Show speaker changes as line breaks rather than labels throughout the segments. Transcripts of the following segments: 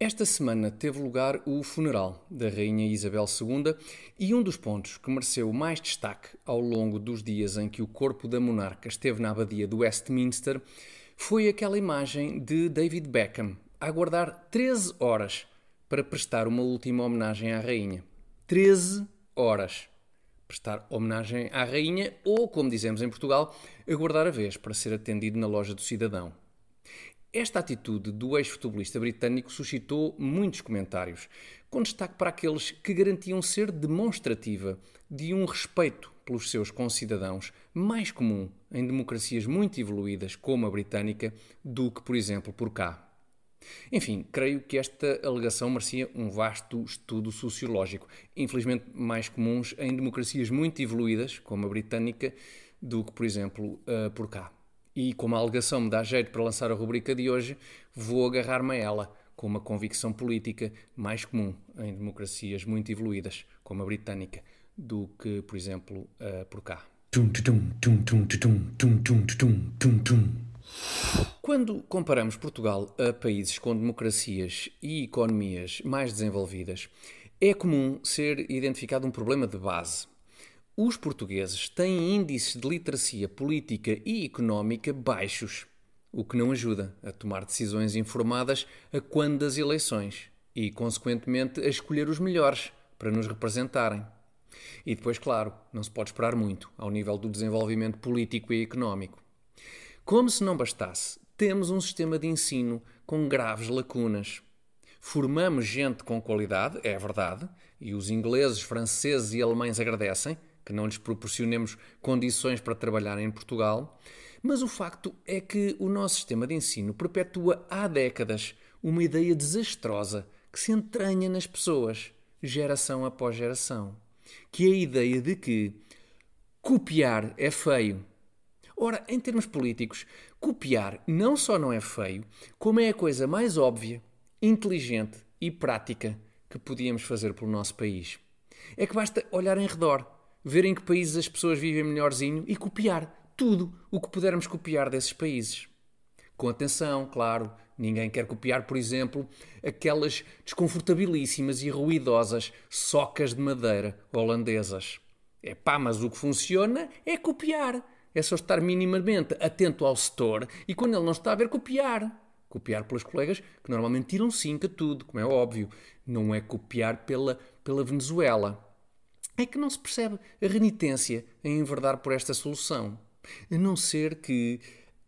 Esta semana teve lugar o funeral da Rainha Isabel II e um dos pontos que mereceu mais destaque ao longo dos dias em que o corpo da monarca esteve na abadia do Westminster foi aquela imagem de David Beckham a aguardar 13 horas para prestar uma última homenagem à Rainha. 13 horas. Prestar homenagem à Rainha ou, como dizemos em Portugal, aguardar a vez para ser atendido na loja do cidadão. Esta atitude do ex-futebolista britânico suscitou muitos comentários, com destaque para aqueles que garantiam ser demonstrativa de um respeito pelos seus concidadãos mais comum em democracias muito evoluídas como a britânica do que, por exemplo, por cá. Enfim, creio que esta alegação merecia um vasto estudo sociológico, infelizmente mais comuns em democracias muito evoluídas, como a britânica, do que, por exemplo, por cá. E como a alegação me dá jeito para lançar a rubrica de hoje, vou agarrar-me a ela com uma convicção política mais comum em democracias muito evoluídas, como a britânica, do que, por exemplo, uh, por cá. Quando comparamos Portugal a países com democracias e economias mais desenvolvidas, é comum ser identificado um problema de base os portugueses têm índices de literacia política e económica baixos, o que não ajuda a tomar decisões informadas a quando das eleições e, consequentemente, a escolher os melhores para nos representarem. E depois, claro, não se pode esperar muito ao nível do desenvolvimento político e económico. Como se não bastasse, temos um sistema de ensino com graves lacunas. Formamos gente com qualidade, é verdade, e os ingleses, franceses e alemães agradecem, que não lhes proporcionemos condições para trabalhar em Portugal, mas o facto é que o nosso sistema de ensino perpetua há décadas uma ideia desastrosa que se entranha nas pessoas, geração após geração, que é a ideia de que copiar é feio. Ora, em termos políticos, copiar não só não é feio, como é a coisa mais óbvia, inteligente e prática que podíamos fazer pelo nosso país. É que basta olhar em redor ver em que países as pessoas vivem melhorzinho e copiar tudo o que pudermos copiar desses países. Com atenção, claro, ninguém quer copiar, por exemplo, aquelas desconfortabilíssimas e ruidosas socas de madeira holandesas. É pá, mas o que funciona é copiar. É só estar minimamente atento ao setor e quando ele não está a ver, copiar. Copiar pelos colegas que normalmente tiram 5 a tudo, como é óbvio. Não é copiar pela, pela Venezuela é que não se percebe a renitência em enverdar por esta solução. A não ser que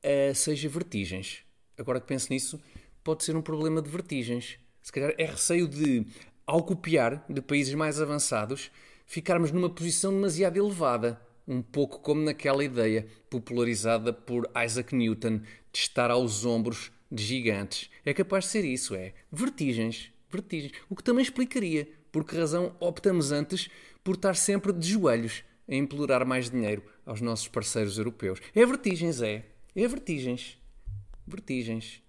uh, seja vertigens. Agora que penso nisso, pode ser um problema de vertigens. Se calhar é receio de, ao copiar de países mais avançados, ficarmos numa posição demasiado elevada. Um pouco como naquela ideia popularizada por Isaac Newton de estar aos ombros de gigantes. É capaz de ser isso, é. Vertigens. Vertigens. O que também explicaria por que razão optamos antes por estar sempre de joelhos a implorar mais dinheiro aos nossos parceiros europeus. É vertigens, é. É vertigens. Vertigens.